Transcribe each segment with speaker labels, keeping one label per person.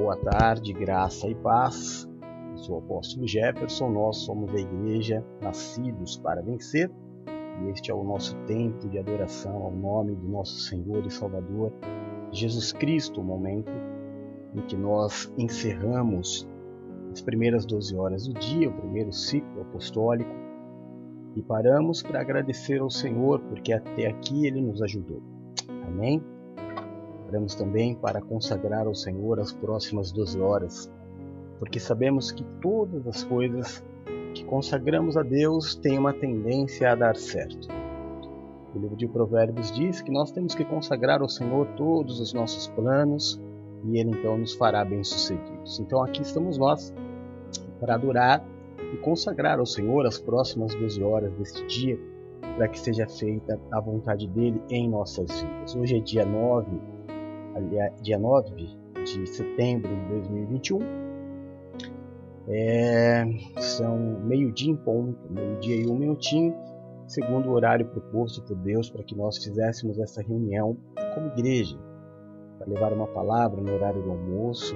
Speaker 1: Boa tarde, graça e paz. Eu sou o apóstolo Jefferson, nós somos a igreja Nascidos para Vencer e este é o nosso tempo de adoração ao nome do nosso Senhor e Salvador Jesus Cristo, o momento em que nós encerramos as primeiras 12 horas do dia, o primeiro ciclo apostólico, e paramos para agradecer ao Senhor porque até aqui Ele nos ajudou. Amém? Paramos também para consagrar ao Senhor as próximas 12 horas, porque sabemos que todas as coisas que consagramos a Deus têm uma tendência a dar certo. O livro de Provérbios diz que nós temos que consagrar ao Senhor todos os nossos planos e Ele então nos fará bem-sucedidos. Então aqui estamos nós para adorar e consagrar ao Senhor as próximas 12 horas deste dia, para que seja feita a vontade dele em nossas vidas. Hoje é dia 9, aliás, dia 9 de setembro de 2021. É, são meio-dia em ponto, meio-dia e um minutinho, segundo o horário proposto por Deus para que nós fizéssemos essa reunião como igreja, para levar uma palavra no horário do almoço,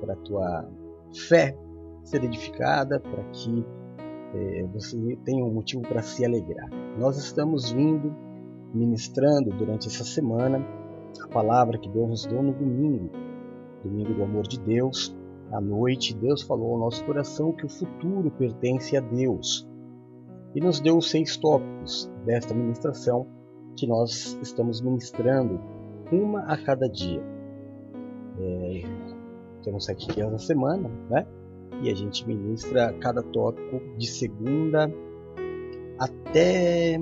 Speaker 1: para a tua fé ser edificada, para que é, você tenha um motivo para se alegrar. Nós estamos vindo ministrando durante essa semana a palavra que Deus nos deu no domingo, domingo do amor de Deus. À noite, Deus falou ao nosso coração que o futuro pertence a Deus e nos deu os seis tópicos desta ministração que nós estamos ministrando, uma a cada dia. É, temos sete dias na semana, né? e a gente ministra cada tópico de segunda até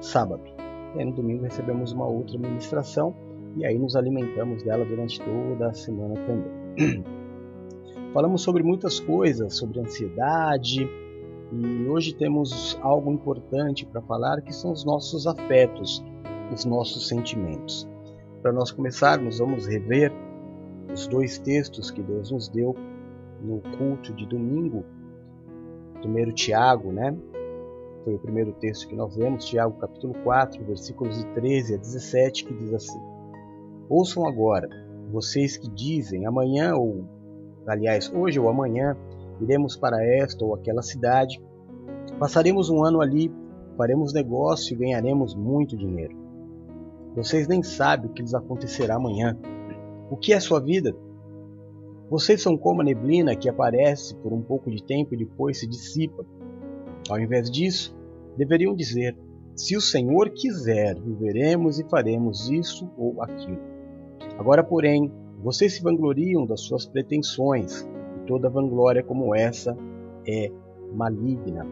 Speaker 1: sábado. E aí no domingo recebemos uma outra ministração e aí nos alimentamos dela durante toda a semana também. Falamos sobre muitas coisas, sobre ansiedade, e hoje temos algo importante para falar que são os nossos afetos, os nossos sentimentos. Para nós começarmos, vamos rever os dois textos que Deus nos deu no culto de domingo, primeiro Tiago, né? Foi o primeiro texto que nós vemos, Tiago capítulo 4, versículos de 13 a 17, que diz assim: Ouçam agora, vocês que dizem amanhã ou aliás, hoje ou amanhã iremos para esta ou aquela cidade, passaremos um ano ali, faremos negócio e ganharemos muito dinheiro. Vocês nem sabem o que lhes acontecerá amanhã. O que é sua vida? Vocês são como a neblina que aparece por um pouco de tempo e depois se dissipa. Ao invés disso, deveriam dizer: Se o Senhor quiser, viveremos e faremos isso ou aquilo. Agora, porém, vocês se vangloriam das suas pretensões, e toda vanglória como essa é maligna.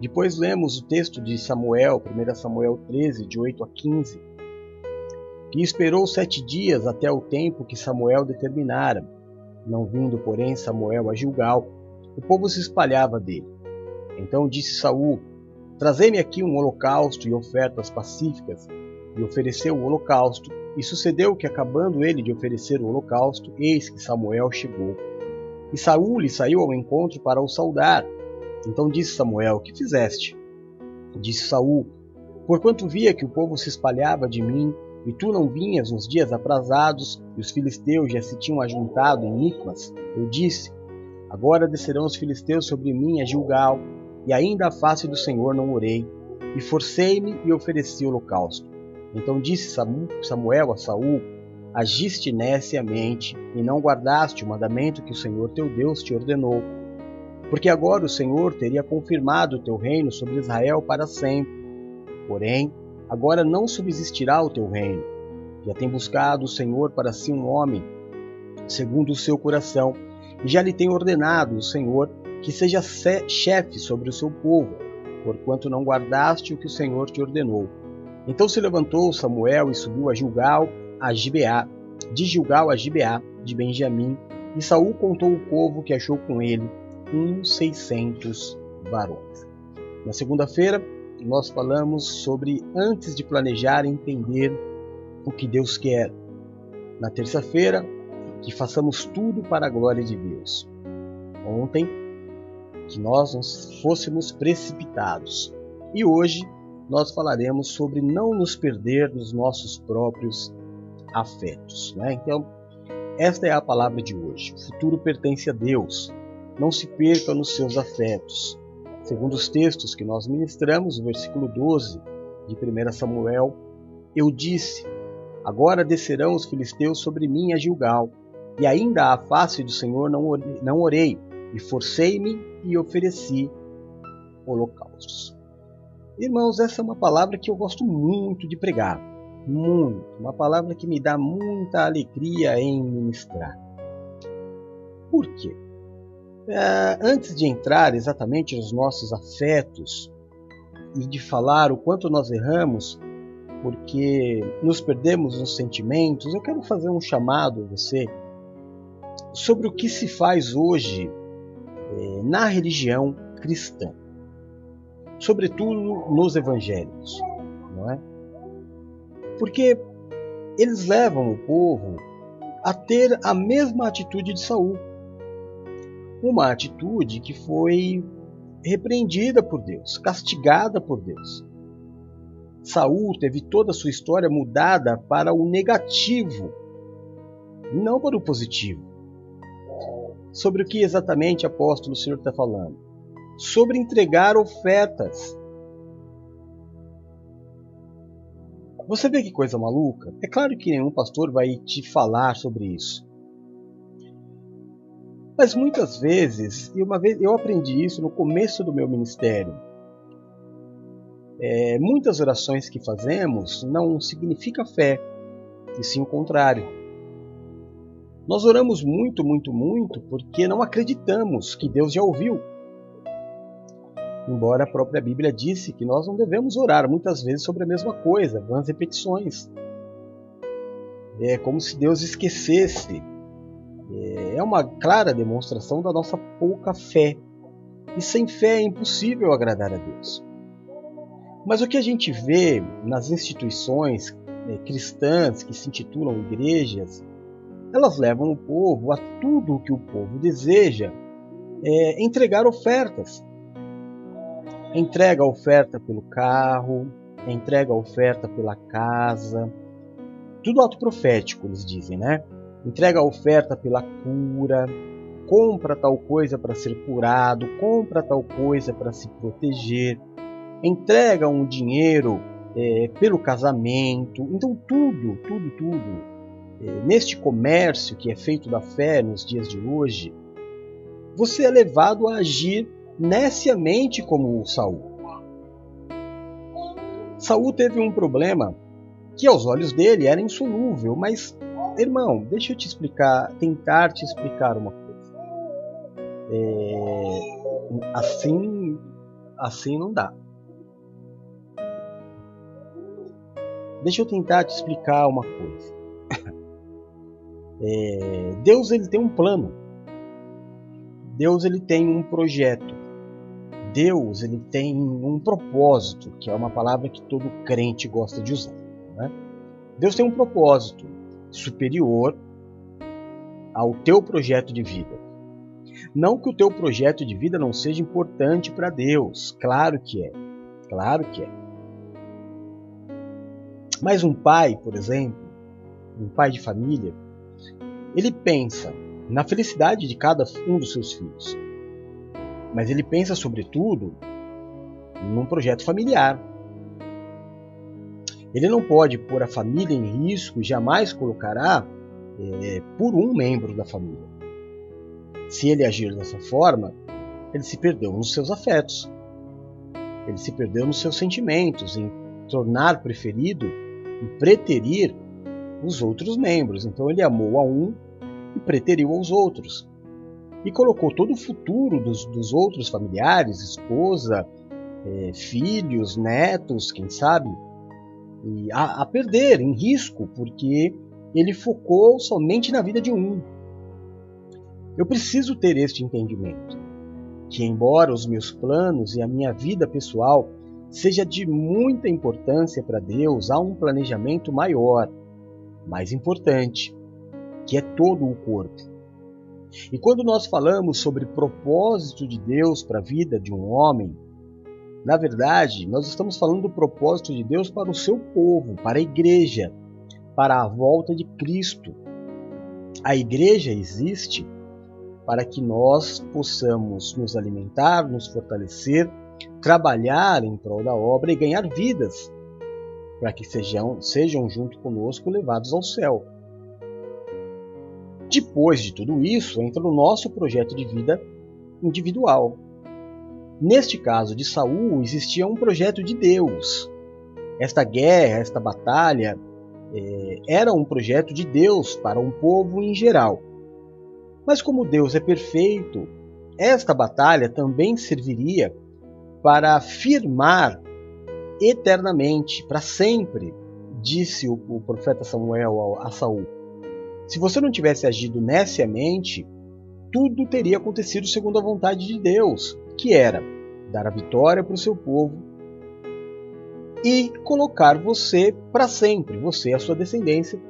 Speaker 1: Depois lemos o texto de Samuel, 1 Samuel 13, de 8 a 15, que esperou sete dias até o tempo que Samuel determinara não vindo, porém, Samuel a Gilgal, o povo se espalhava dele. Então disse Saul: Trazei-me aqui um holocausto e ofertas pacíficas. E ofereceu o holocausto. E sucedeu que, acabando ele de oferecer o holocausto, eis que Samuel chegou. E Saul lhe saiu ao encontro para o saudar. Então disse Samuel: Que fizeste? Disse Saul: Porquanto via que o povo se espalhava de mim, e tu não vinhas nos dias aprazados, e os filisteus já se tinham ajuntado em Micmas, eu disse: Agora descerão os filisteus sobre mim a Gilgal, e ainda a face do Senhor não orei, e forcei-me e ofereci holocausto. Então disse Samuel a Saul: Agiste neciamente e não guardaste o mandamento que o Senhor teu Deus te ordenou. Porque agora o Senhor teria confirmado o teu reino sobre Israel para sempre. Porém, Agora não subsistirá o teu reino. Já tem buscado o Senhor para si um homem, segundo o seu coração, e já lhe tem ordenado o Senhor que seja chefe sobre o seu povo, porquanto não guardaste o que o Senhor te ordenou. Então se levantou Samuel e subiu a Gilgal, a Gibeá, de Gilgal a Gibeá, de Benjamim, e Saul contou o povo que achou com ele, uns seiscentos varões. Na segunda-feira, nós falamos sobre antes de planejar entender o que Deus quer. Na terça-feira, que façamos tudo para a glória de Deus. Ontem, que nós não fôssemos precipitados. E hoje, nós falaremos sobre não nos perder nos nossos próprios afetos. Né? Então, Esta é a palavra de hoje. O futuro pertence a Deus. Não se perca nos seus afetos. Segundo os textos que nós ministramos, o versículo 12 de 1 Samuel, eu disse: Agora descerão os filisteus sobre mim a Gilgal, e ainda à face do Senhor não orei, e forcei-me e ofereci holocaustos. Irmãos, essa é uma palavra que eu gosto muito de pregar, muito, uma palavra que me dá muita alegria em ministrar. Por quê? É, antes de entrar exatamente nos nossos afetos e de falar o quanto nós erramos, porque nos perdemos nos sentimentos, eu quero fazer um chamado a você sobre o que se faz hoje na religião cristã, sobretudo nos evangélicos, não é? Porque eles levam o povo a ter a mesma atitude de Saul, uma atitude que foi repreendida por Deus, castigada por Deus. Saul teve toda a sua história mudada para o negativo, não para o positivo. Sobre o que exatamente, apóstolo, o Senhor está falando? Sobre entregar ofertas. Você vê que coisa maluca? É claro que nenhum pastor vai te falar sobre isso. Mas muitas vezes, e uma vez eu aprendi isso no começo do meu ministério, é, muitas orações que fazemos não significa fé, e sim o contrário. Nós oramos muito, muito, muito porque não acreditamos que Deus já ouviu. Embora a própria Bíblia disse que nós não devemos orar muitas vezes sobre a mesma coisa, vãs repetições. É como se Deus esquecesse. É uma clara demonstração da nossa pouca fé. E sem fé é impossível agradar a Deus. Mas o que a gente vê nas instituições é, cristãs que se intitulam igrejas elas levam o povo a tudo o que o povo deseja é, entregar ofertas. Entrega a oferta pelo carro, entrega a oferta pela casa, tudo autoprofético, eles dizem, né? Entrega a oferta pela cura, compra tal coisa para ser curado, compra tal coisa para se proteger, entrega um dinheiro é, pelo casamento. Então, tudo, tudo, tudo neste comércio que é feito da fé nos dias de hoje, você é levado a agir neciamente como Saul. Saul teve um problema que aos olhos dele era insolúvel, mas irmão, deixa eu te explicar, tentar te explicar uma coisa. É, assim, assim não dá. Deixa eu tentar te explicar uma coisa. É, Deus ele tem um plano. Deus ele tem um projeto. Deus ele tem um propósito, que é uma palavra que todo crente gosta de usar. Né? Deus tem um propósito superior ao teu projeto de vida. Não que o teu projeto de vida não seja importante para Deus, claro que é, claro que é. Mas um pai, por exemplo, um pai de família, ele pensa na felicidade de cada um dos seus filhos, mas ele pensa, sobretudo, num projeto familiar. Ele não pode pôr a família em risco e jamais colocará é, por um membro da família. Se ele agir dessa forma, ele se perdeu nos seus afetos, ele se perdeu nos seus sentimentos, em tornar preferido e preterir os outros membros. Então ele amou a um e preteriu aos outros. E colocou todo o futuro dos, dos outros familiares, esposa, é, filhos, netos, quem sabe, a, a perder, em risco, porque ele focou somente na vida de um. Eu preciso ter este entendimento, que embora os meus planos e a minha vida pessoal seja de muita importância para Deus, há um planejamento maior mais importante, que é todo o corpo. E quando nós falamos sobre propósito de Deus para a vida de um homem, na verdade, nós estamos falando do propósito de Deus para o seu povo, para a igreja, para a volta de Cristo. A igreja existe para que nós possamos nos alimentar, nos fortalecer, trabalhar em prol da obra e ganhar vidas, para que sejam, sejam junto conosco levados ao céu. Depois de tudo isso, entra o nosso projeto de vida individual. Neste caso de Saul, existia um projeto de Deus. Esta guerra, esta batalha, é, era um projeto de Deus para um povo em geral. Mas como Deus é perfeito, esta batalha também serviria para afirmar eternamente, para sempre, disse o, o profeta Samuel a Saul. Se você não tivesse agido neciamente, tudo teria acontecido segundo a vontade de Deus, que era dar a vitória para o seu povo e colocar você para sempre, você e a sua descendência,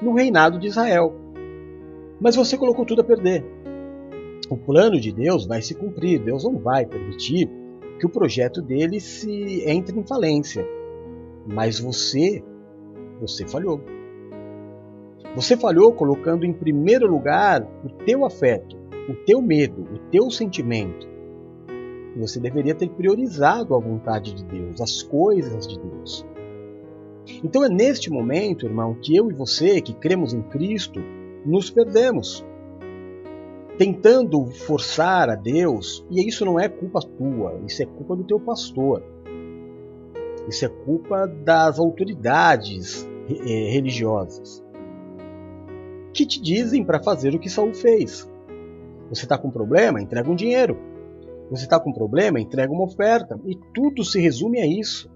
Speaker 1: no reinado de Israel. Mas você colocou tudo a perder. O plano de Deus vai se cumprir, Deus não vai permitir que o projeto dele se entre em falência. Mas você, você falhou. Você falhou colocando em primeiro lugar o teu afeto, o teu medo, o teu sentimento. Você deveria ter priorizado a vontade de Deus, as coisas de Deus. Então é neste momento, irmão, que eu e você, que cremos em Cristo, nos perdemos. Tentando forçar a Deus, e isso não é culpa tua, isso é culpa do teu pastor. Isso é culpa das autoridades eh, religiosas que te dizem para fazer o que Saul fez. Você está com problema? Entrega um dinheiro. Você está com problema? Entrega uma oferta. E tudo se resume a isso.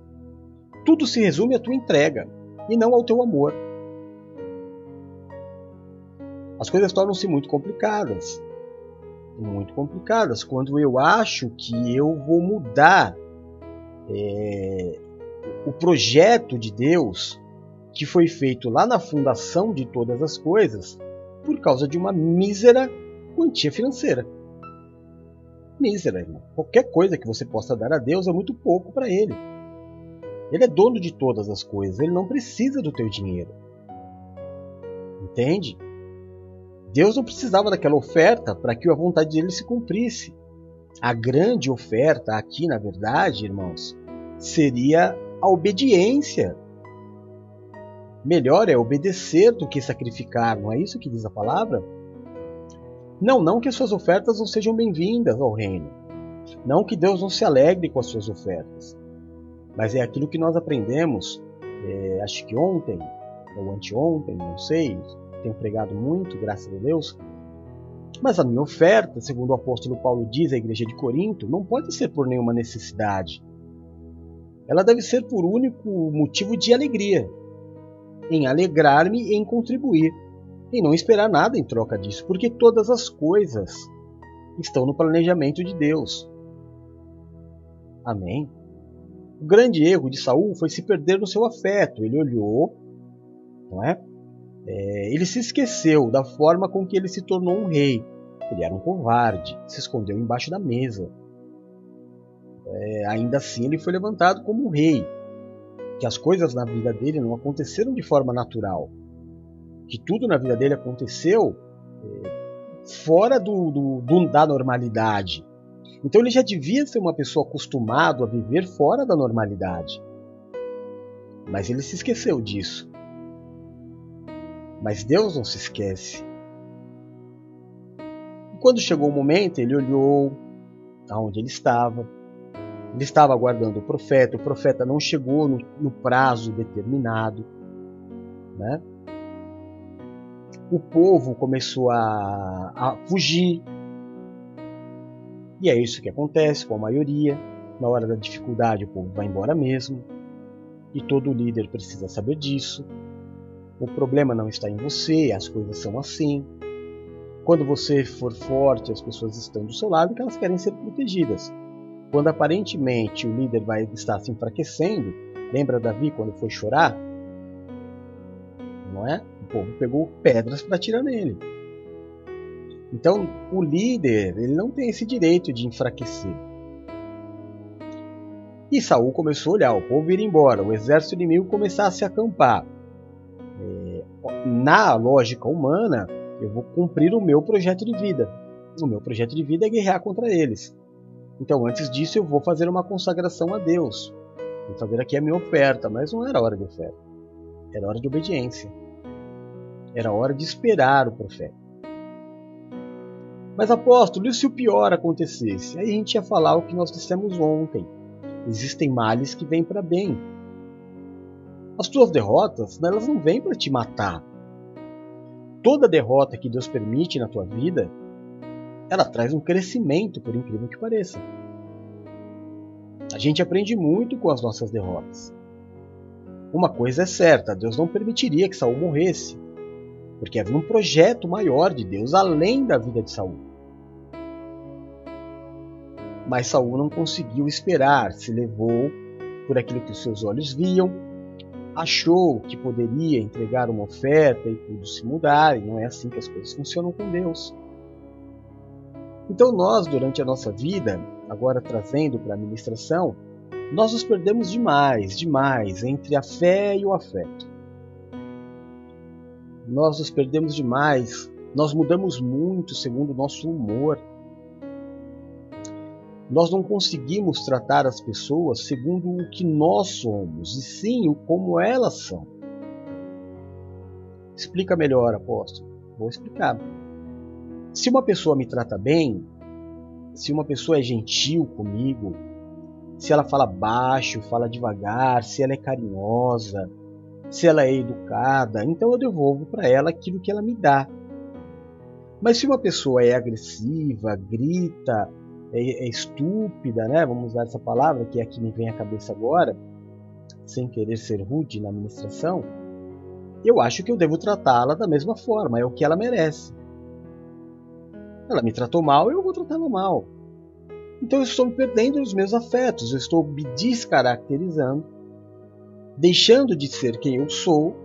Speaker 1: Tudo se resume à tua entrega e não ao teu amor. As coisas tornam-se muito complicadas. Muito complicadas quando eu acho que eu vou mudar é, o projeto de Deus que foi feito lá na fundação de todas as coisas por causa de uma mísera quantia financeira. Mísera, irmão. Qualquer coisa que você possa dar a Deus é muito pouco para Ele. Ele é dono de todas as coisas, ele não precisa do teu dinheiro. Entende? Deus não precisava daquela oferta para que a vontade dele se cumprisse. A grande oferta aqui, na verdade, irmãos, seria a obediência Melhor é obedecer do que sacrificar, não é isso que diz a palavra? Não, não que as suas ofertas não sejam bem-vindas ao reino. Não que Deus não se alegre com as suas ofertas. Mas é aquilo que nós aprendemos, é, acho que ontem, ou anteontem, não sei, tenho pregado muito, graças a Deus. Mas a minha oferta, segundo o apóstolo Paulo diz à igreja de Corinto, não pode ser por nenhuma necessidade. Ela deve ser por único motivo de alegria em alegrar-me e em contribuir, e não esperar nada em troca disso, porque todas as coisas estão no planejamento de Deus. Amém. O grande erro de Saul foi se perder no seu afeto. Ele olhou, não é? É? Ele se esqueceu da forma com que ele se tornou um rei. Ele era um covarde, se escondeu embaixo da mesa. É, ainda assim, ele foi levantado como um rei que as coisas na vida dele não aconteceram de forma natural, que tudo na vida dele aconteceu é, fora do, do, do, da normalidade. Então ele já devia ser uma pessoa acostumado a viver fora da normalidade. Mas ele se esqueceu disso. Mas Deus não se esquece. E quando chegou o momento, ele olhou aonde ele estava, ele estava aguardando o profeta, o profeta não chegou no, no prazo determinado. Né? O povo começou a, a fugir. E é isso que acontece com a maioria. Na hora da dificuldade, o povo vai embora mesmo. E todo líder precisa saber disso. O problema não está em você, as coisas são assim. Quando você for forte, as pessoas estão do seu lado porque elas querem ser protegidas. Quando aparentemente o líder vai estar se enfraquecendo, lembra Davi quando foi chorar? Não é? O povo pegou pedras para tirar nele. Então, o líder, ele não tem esse direito de enfraquecer. E Saul começou a olhar, o povo ir embora, o exército inimigo começar a se acampar. Na lógica humana, Eu vou cumprir o meu projeto de vida. O meu projeto de vida é guerrear contra eles. Então, antes disso, eu vou fazer uma consagração a Deus. Vou fazer aqui a minha oferta, mas não era hora de oferta. Era hora de obediência. Era hora de esperar o profeta. Mas apóstolo, e se o pior acontecesse? Aí a gente ia falar o que nós dissemos ontem. Existem males que vêm para bem. As tuas derrotas, elas não vêm para te matar. Toda derrota que Deus permite na tua vida, ela traz um crescimento, por incrível que pareça. A gente aprende muito com as nossas derrotas. Uma coisa é certa, Deus não permitiria que Saul morresse porque havia um projeto maior de Deus além da vida de Saul. Mas Saul não conseguiu esperar, se levou por aquilo que os seus olhos viam, achou que poderia entregar uma oferta e tudo se mudar, e não é assim que as coisas funcionam com Deus. Então nós, durante a nossa vida, agora trazendo para a ministração, nós nos perdemos demais, demais entre a fé e o afeto nós nos perdemos demais, nós mudamos muito segundo o nosso humor. Nós não conseguimos tratar as pessoas segundo o que nós somos, e sim o como elas são. Explica melhor, apóstolo. Vou explicar. Se uma pessoa me trata bem, se uma pessoa é gentil comigo, se ela fala baixo, fala devagar, se ela é carinhosa, se ela é educada, então eu devolvo para ela aquilo que ela me dá. Mas se uma pessoa é agressiva, grita, é, é, estúpida, né? Vamos usar essa palavra que é a que me vem à cabeça agora, sem querer ser rude na administração, eu acho que eu devo tratá-la da mesma forma, é o que ela merece. Ela me tratou mal, eu vou tratá-la mal. Então eu estou perdendo os meus afetos, eu estou me descaracterizando deixando de ser quem eu sou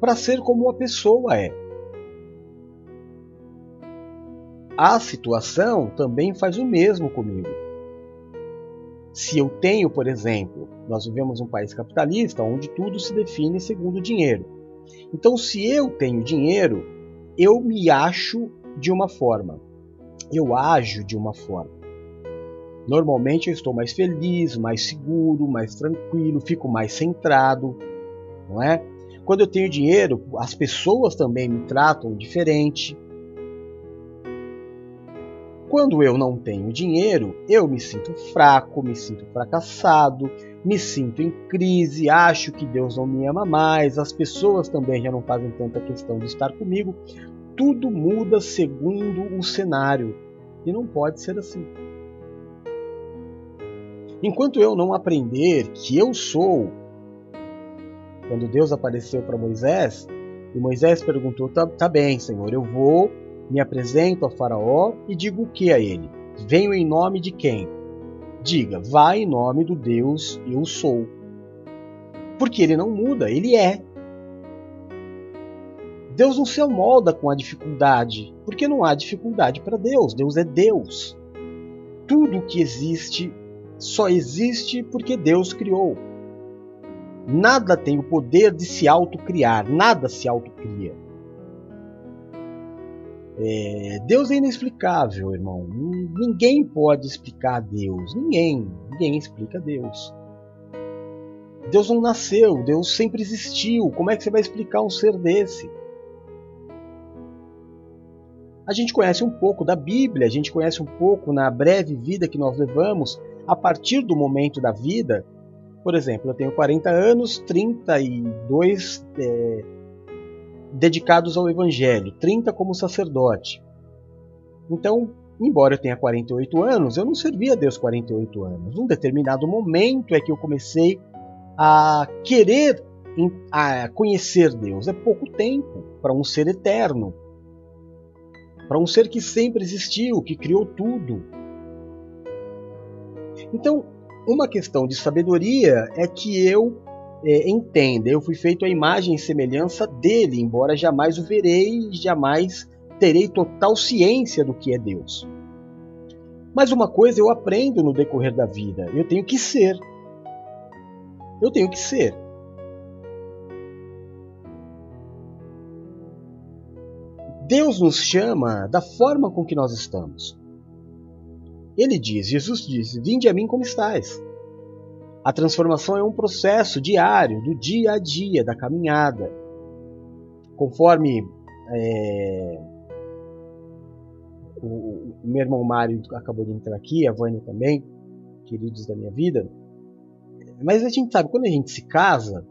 Speaker 1: para ser como a pessoa é. A situação também faz o mesmo comigo. Se eu tenho, por exemplo, nós vivemos um país capitalista onde tudo se define segundo o dinheiro. Então, se eu tenho dinheiro, eu me acho de uma forma, eu ajo de uma forma. Normalmente eu estou mais feliz, mais seguro, mais tranquilo, fico mais centrado, não é? Quando eu tenho dinheiro, as pessoas também me tratam diferente. Quando eu não tenho dinheiro, eu me sinto fraco, me sinto fracassado, me sinto em crise, acho que Deus não me ama mais, as pessoas também já não fazem tanta questão de estar comigo. Tudo muda segundo o cenário e não pode ser assim. Enquanto eu não aprender que eu sou, quando Deus apareceu para Moisés, e Moisés perguntou: tá, tá bem, Senhor, eu vou, me apresento a Faraó e digo o que a ele? Venho em nome de quem? Diga, vá em nome do Deus eu sou. Porque ele não muda, ele é. Deus não se amolda com a dificuldade, porque não há dificuldade para Deus. Deus é Deus. Tudo que existe só existe porque Deus criou. Nada tem o poder de se autocriar, nada se autocria. É, Deus é inexplicável, irmão. Ninguém pode explicar Deus. Ninguém. Ninguém explica Deus. Deus não nasceu, Deus sempre existiu. Como é que você vai explicar um ser desse? A gente conhece um pouco da Bíblia, a gente conhece um pouco na breve vida que nós levamos a partir do momento da vida, por exemplo, eu tenho 40 anos, 32 é, dedicados ao Evangelho, 30 como sacerdote. Então, embora eu tenha 48 anos, eu não servi a Deus 48 anos. Num determinado momento é que eu comecei a querer a conhecer Deus. É pouco tempo para um ser eterno, para um ser que sempre existiu, que criou tudo. Então, uma questão de sabedoria é que eu é, entenda, eu fui feito à imagem e semelhança dele, embora jamais o verei, jamais terei total ciência do que é Deus. Mas uma coisa eu aprendo no decorrer da vida: eu tenho que ser. Eu tenho que ser. Deus nos chama da forma com que nós estamos. Ele diz, Jesus diz: Vinde a mim como estais. A transformação é um processo diário, do dia a dia, da caminhada. Conforme é, o, o, meu irmão Mário acabou de entrar aqui, a Vânia também, queridos da minha vida. Mas a gente sabe, quando a gente se casa,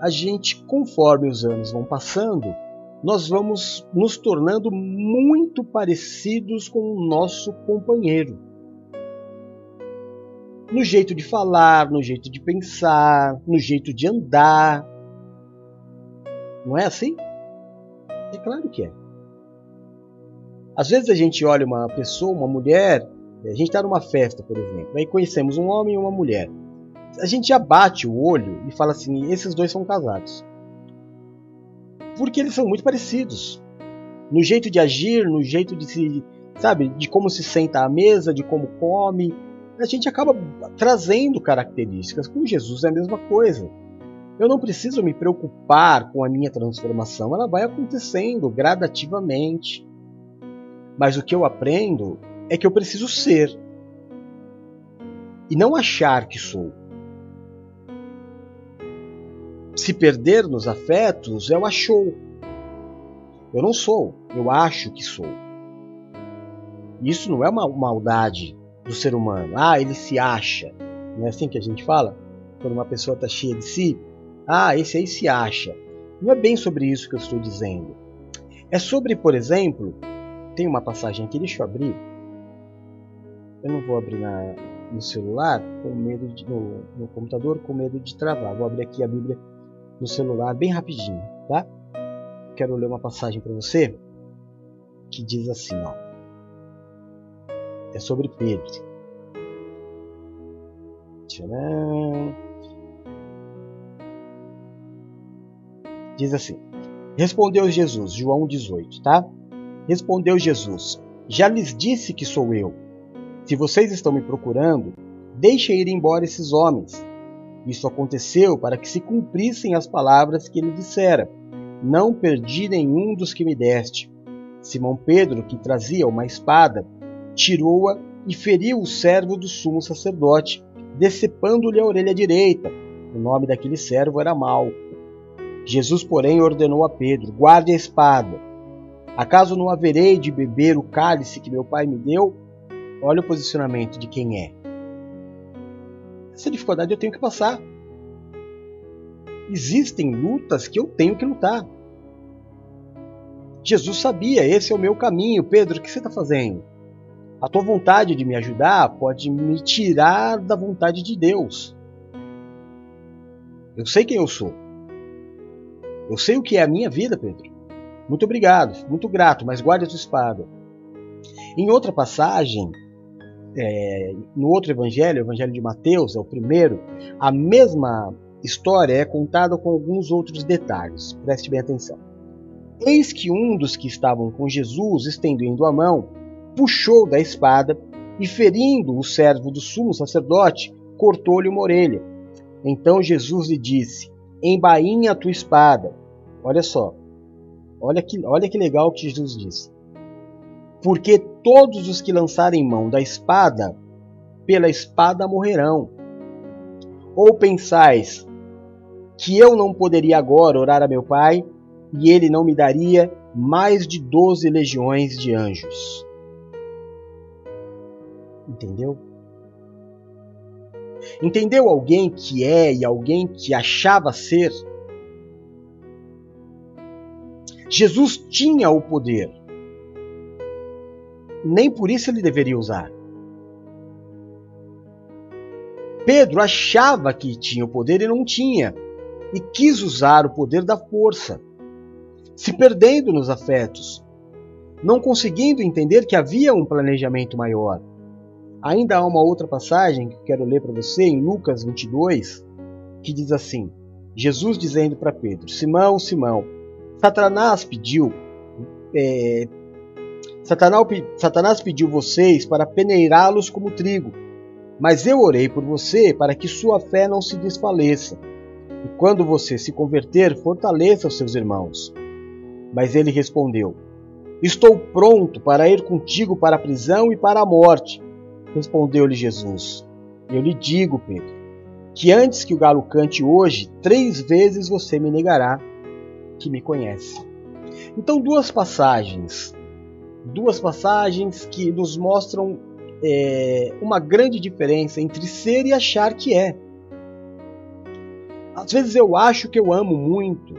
Speaker 1: a gente, conforme os anos vão passando, nós vamos nos tornando muito parecidos com o nosso companheiro. No jeito de falar, no jeito de pensar, no jeito de andar. Não é assim? É claro que é. Às vezes a gente olha uma pessoa, uma mulher, a gente está numa festa, por exemplo, aí conhecemos um homem e uma mulher. A gente já bate o olho e fala assim: esses dois são casados. Porque eles são muito parecidos. No jeito de agir, no jeito de se. Sabe? De como se senta à mesa, de como come. A gente acaba trazendo características. Com Jesus é a mesma coisa. Eu não preciso me preocupar com a minha transformação, ela vai acontecendo gradativamente. Mas o que eu aprendo é que eu preciso ser e não achar que sou. Se perder nos afetos é o achou. Eu não sou, eu acho que sou. Isso não é uma maldade do ser humano. Ah, ele se acha. Não é assim que a gente fala? Quando uma pessoa está cheia de si. Ah, esse aí se acha. Não é bem sobre isso que eu estou dizendo. É sobre, por exemplo, tem uma passagem aqui, deixa eu abrir. Eu não vou abrir na, no celular com medo de, no, no computador com medo de travar. Vou abrir aqui a Bíblia no celular bem rapidinho, tá? Quero ler uma passagem para você que diz assim, ó. É sobre Pedro. Tcharam. Diz assim: Respondeu Jesus, João 18, tá? Respondeu Jesus: Já lhes disse que sou eu. Se vocês estão me procurando, deixem ir embora esses homens. Isso aconteceu para que se cumprissem as palavras que ele dissera: Não perdi nenhum dos que me deste. Simão Pedro, que trazia uma espada, tirou-a e feriu o servo do sumo sacerdote, decepando-lhe a orelha direita. O nome daquele servo era Malco. Jesus, porém, ordenou a Pedro: Guarde a espada. Acaso não haverei de beber o cálice que meu pai me deu? Olha o posicionamento de quem é. Essa dificuldade eu tenho que passar. Existem lutas que eu tenho que lutar. Jesus sabia, esse é o meu caminho. Pedro, o que você está fazendo? A tua vontade de me ajudar pode me tirar da vontade de Deus. Eu sei quem eu sou. Eu sei o que é a minha vida, Pedro. Muito obrigado, muito grato, mas guarde a sua espada. Em outra passagem, é, no outro evangelho, o evangelho de Mateus, é o primeiro, a mesma história é contada com alguns outros detalhes. Preste bem atenção. Eis que um dos que estavam com Jesus, estendendo a mão, puxou da espada e, ferindo o servo do sumo sacerdote, cortou-lhe uma orelha. Então Jesus lhe disse: Embainha a tua espada. Olha só, Olha que, olha que legal que Jesus diz. Porque todos os que lançarem mão da espada, pela espada morrerão. Ou pensais que eu não poderia agora orar a meu Pai e ele não me daria mais de doze legiões de anjos? Entendeu? Entendeu alguém que é e alguém que achava ser? Jesus tinha o poder. Nem por isso ele deveria usar. Pedro achava que tinha o poder e não tinha, e quis usar o poder da força, se perdendo nos afetos, não conseguindo entender que havia um planejamento maior. Ainda há uma outra passagem que quero ler para você em Lucas 22, que diz assim: Jesus dizendo para Pedro: Simão, Simão, Satanás pediu. É, Satanás, Satanás pediu vocês para peneirá-los como trigo, mas eu orei por você para que sua fé não se desfaleça. E quando você se converter, fortaleça os seus irmãos. Mas ele respondeu: Estou pronto para ir contigo para a prisão e para a morte. Respondeu-lhe Jesus. Eu lhe digo, Pedro, que antes que o galo cante hoje, três vezes você me negará que me conhece. Então, duas passagens, duas passagens que nos mostram é, uma grande diferença entre ser e achar que é. Às vezes eu acho que eu amo muito,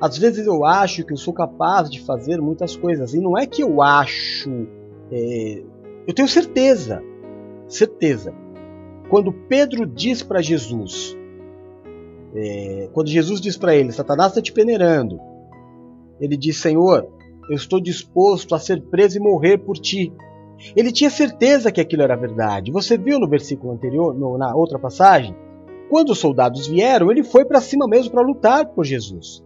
Speaker 1: às vezes eu acho que eu sou capaz de fazer muitas coisas. E não é que eu acho. É, eu tenho certeza. Certeza. Quando Pedro diz para Jesus. É, quando Jesus diz para ele: Satanás está te peneirando. Ele diz: Senhor, eu estou disposto a ser preso e morrer por ti. Ele tinha certeza que aquilo era verdade. Você viu no versículo anterior, no, na outra passagem? Quando os soldados vieram, ele foi para cima mesmo para lutar por Jesus.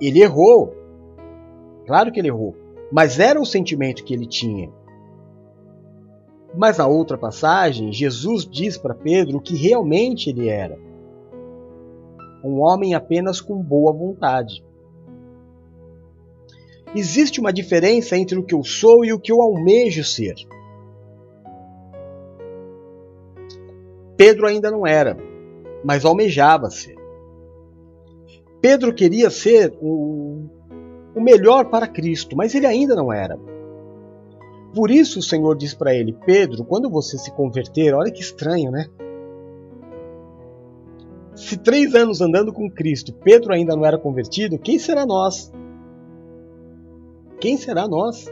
Speaker 1: Ele errou. Claro que ele errou. Mas era o sentimento que ele tinha. Mas na outra passagem, Jesus diz para Pedro o que realmente ele era: um homem apenas com boa vontade. Existe uma diferença entre o que eu sou e o que eu almejo ser. Pedro ainda não era, mas almejava ser. Pedro queria ser o, o melhor para Cristo, mas ele ainda não era. Por isso o Senhor diz para ele: Pedro, quando você se converter, olha que estranho, né? Se três anos andando com Cristo, Pedro ainda não era convertido, quem será nós? Quem será nós?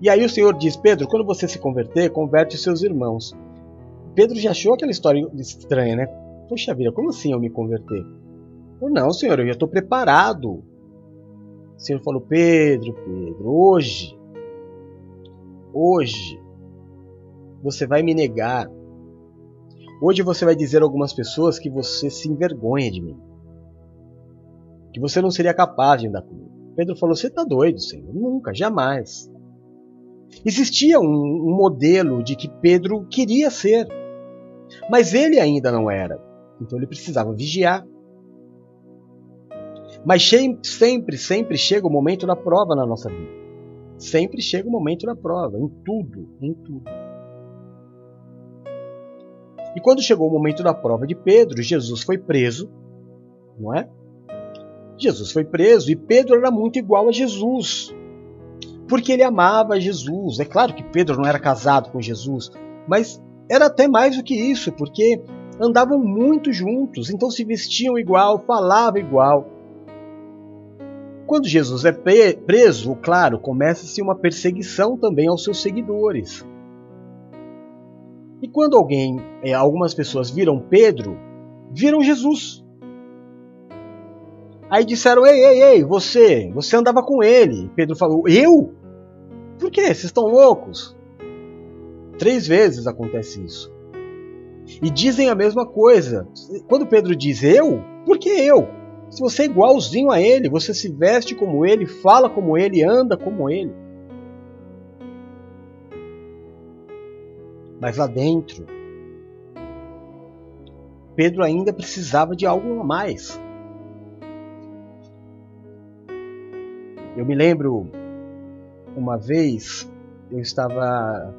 Speaker 1: E aí o Senhor diz: Pedro, quando você se converter, converte os seus irmãos. Pedro já achou aquela história estranha, né? Poxa vida, como assim eu me converter? Não, senhor, eu já estou preparado. O senhor falou, Pedro, Pedro, hoje, hoje, você vai me negar. Hoje você vai dizer a algumas pessoas que você se envergonha de mim. Que você não seria capaz de andar comigo. Pedro falou, você está doido, senhor? Nunca, jamais. Existia um, um modelo de que Pedro queria ser, mas ele ainda não era. Então ele precisava vigiar. Mas sempre, sempre chega o momento da prova na nossa vida. Sempre chega o momento da prova, em tudo, em tudo. E quando chegou o momento da prova de Pedro, Jesus foi preso, não é? Jesus foi preso e Pedro era muito igual a Jesus, porque ele amava Jesus. É claro que Pedro não era casado com Jesus, mas era até mais do que isso, porque andavam muito juntos, então se vestiam igual, falavam igual. Quando Jesus é preso, claro, começa-se uma perseguição também aos seus seguidores. E quando alguém, é, algumas pessoas viram Pedro, viram Jesus. Aí disseram: Ei, ei, ei, você, você andava com ele. Pedro falou: Eu? Por quê? Vocês estão loucos? Três vezes acontece isso. E dizem a mesma coisa. Quando Pedro diz eu, por que eu? Se você é igualzinho a ele, você se veste como ele, fala como ele, anda como ele. Mas lá dentro, Pedro ainda precisava de algo a mais. Eu me lembro uma vez eu estava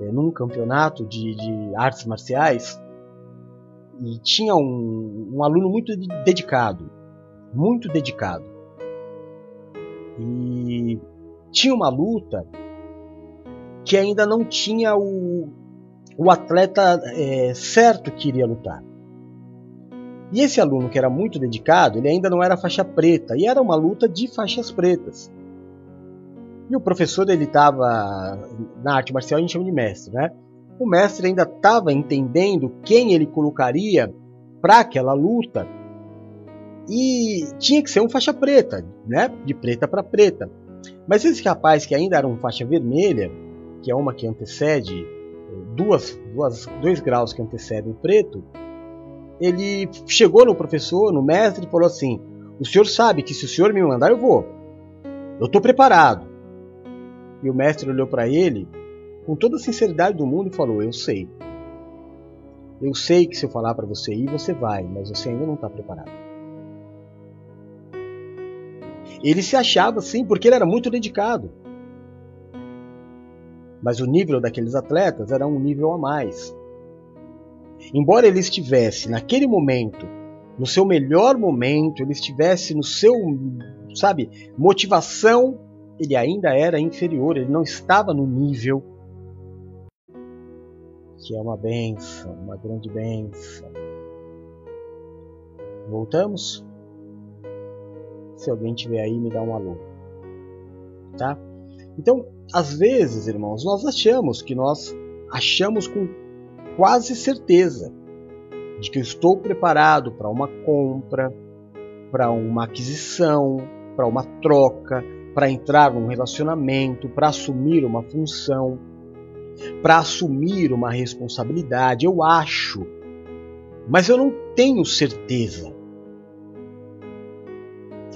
Speaker 1: é, num campeonato de, de, artes marciais e tinha um, um aluno muito dedicado, muito dedicado. E tinha uma luta que ainda não tinha o, o atleta é, certo que iria lutar. E esse aluno que era muito dedicado, ele ainda não era faixa preta, e era uma luta de faixas pretas. E o professor ele estava na arte marcial a gente chama de mestre, né? O mestre ainda estava entendendo quem ele colocaria para aquela luta e tinha que ser um faixa preta, né? De preta para preta. Mas esse rapaz que ainda era um faixa vermelha, que é uma que antecede duas, duas dois graus que antecedem o preto, ele chegou no professor, no mestre e falou assim: "O senhor sabe que se o senhor me mandar eu vou. Eu estou preparado. E o mestre olhou para ele com toda a sinceridade do mundo e falou: Eu sei. Eu sei que se eu falar para você ir, você vai, mas você ainda não está preparado. Ele se achava assim porque ele era muito dedicado. Mas o nível daqueles atletas era um nível a mais. Embora ele estivesse naquele momento, no seu melhor momento, ele estivesse no seu, sabe, motivação, ele ainda era inferior, ele não estava no nível que é uma benção, uma grande benção. Voltamos? Se alguém tiver aí, me dá um alô. Tá? Então, às vezes, irmãos, nós achamos que nós achamos com quase certeza de que eu estou preparado para uma compra, para uma aquisição, para uma troca, para entrar num relacionamento, para assumir uma função, para assumir uma responsabilidade. Eu acho, mas eu não tenho certeza.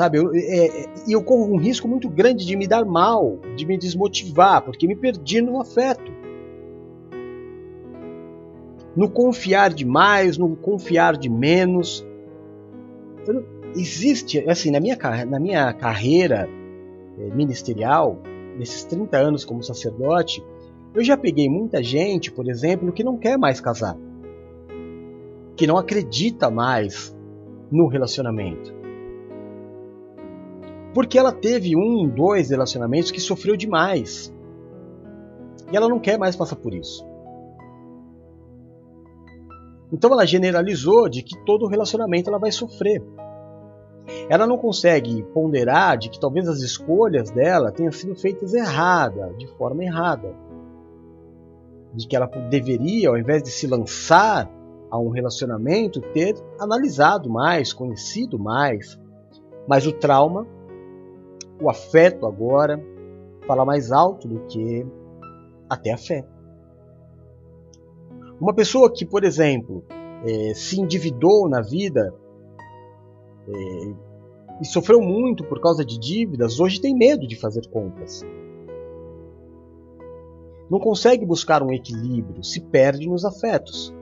Speaker 1: Sabe, eu, é, é, eu corro um risco muito grande de me dar mal, de me desmotivar, porque me perdi no afeto. No confiar demais, no confiar de menos. Eu, existe, assim, na minha, na minha carreira é, ministerial, nesses 30 anos como sacerdote, eu já peguei muita gente, por exemplo, que não quer mais casar, que não acredita mais no relacionamento porque ela teve um, dois relacionamentos que sofreu demais. E ela não quer mais passar por isso. Então ela generalizou de que todo relacionamento ela vai sofrer. Ela não consegue ponderar de que talvez as escolhas dela tenham sido feitas errada, de forma errada. De que ela deveria, ao invés de se lançar a um relacionamento, ter analisado mais, conhecido mais. Mas o trauma o afeto agora fala mais alto do que até a fé. Uma pessoa que, por exemplo, é, se endividou na vida é, e sofreu muito por causa de dívidas, hoje tem medo de fazer compras. Não consegue buscar um equilíbrio, se perde nos afetos.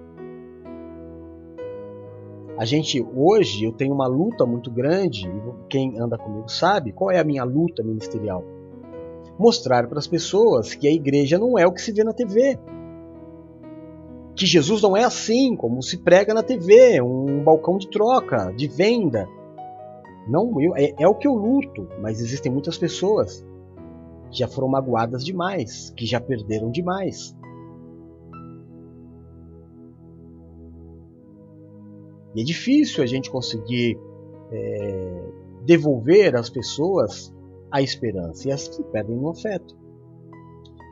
Speaker 1: A gente hoje eu tenho uma luta muito grande, quem anda comigo sabe qual é a minha luta ministerial. Mostrar para as pessoas que a igreja não é o que se vê na TV. Que Jesus não é assim, como se prega na TV, um balcão de troca, de venda. Não, eu, é, é o que eu luto, mas existem muitas pessoas que já foram magoadas demais, que já perderam demais. E é difícil a gente conseguir é, devolver às pessoas a esperança. E elas se perdem no afeto.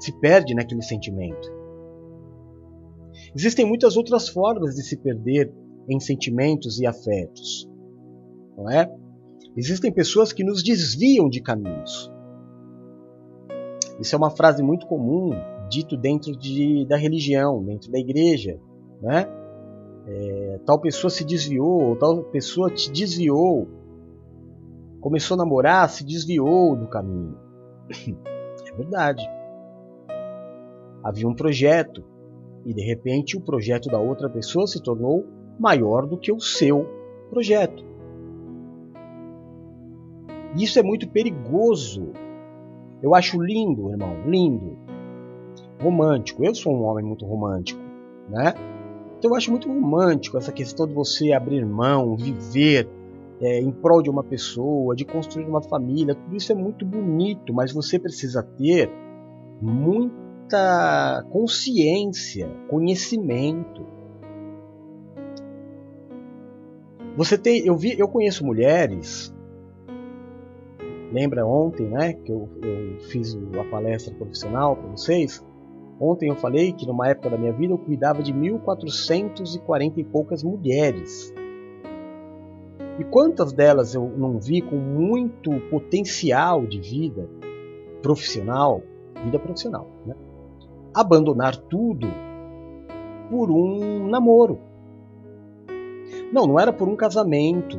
Speaker 1: Se perde naquele sentimento. Existem muitas outras formas de se perder em sentimentos e afetos. Não é? Existem pessoas que nos desviam de caminhos. Isso é uma frase muito comum, dito dentro de, da religião, dentro da igreja. Né? É, tal pessoa se desviou, tal pessoa te desviou, começou a namorar, se desviou do caminho. É verdade. Havia um projeto e de repente o projeto da outra pessoa se tornou maior do que o seu projeto. Isso é muito perigoso. Eu acho lindo, irmão, lindo. Romântico. Eu sou um homem muito romântico, né? Então eu acho muito romântico essa questão de você abrir mão, viver é, em prol de uma pessoa, de construir uma família. Tudo isso é muito bonito, mas você precisa ter muita consciência, conhecimento. Você tem, eu vi, eu conheço mulheres. Lembra ontem, né, que eu, eu fiz a palestra profissional para vocês? Ontem eu falei que numa época da minha vida eu cuidava de 1440 e poucas mulheres. E quantas delas eu não vi com muito potencial de vida profissional, vida profissional, né? abandonar tudo por um namoro. Não, não era por um casamento,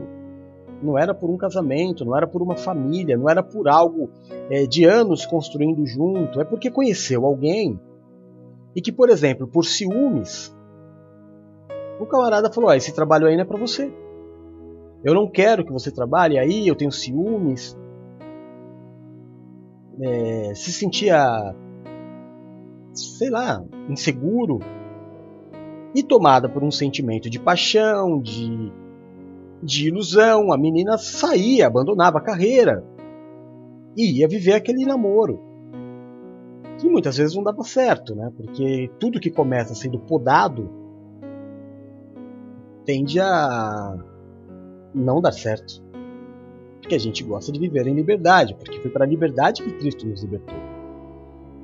Speaker 1: não era por um casamento, não era por uma família, não era por algo é, de anos construindo junto, é porque conheceu alguém e que, por exemplo, por ciúmes, o camarada falou: ah, esse trabalho aí não é para você. Eu não quero que você trabalhe aí, eu tenho ciúmes. é, se sentia, sei lá, inseguro e tomada por um sentimento de paixão, de, de ilusão, a menina saía, abandonava a carreira e ia viver aquele namoro. Que muitas vezes não dava certo, né? Porque tudo que começa sendo podado tende a não dar certo. Porque a gente gosta de viver em liberdade, porque foi para a liberdade que Cristo nos libertou.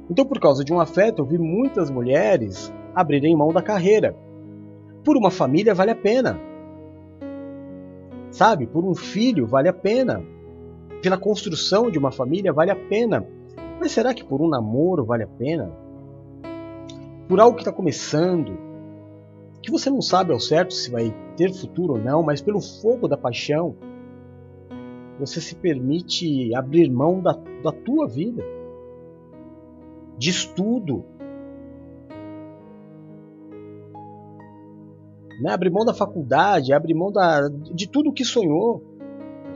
Speaker 1: Então, por causa de um afeto, eu vi muitas mulheres abrirem mão da carreira. Por uma família vale a pena. Sabe? Por um filho vale a pena. Pela construção de uma família vale a pena. Mas será que por um namoro vale a pena? Por algo que está começando, que você não sabe ao certo se vai ter futuro ou não, mas pelo fogo da paixão, você se permite abrir mão da, da tua vida, de estudo, né? abrir mão da faculdade, abrir mão da, de tudo que sonhou,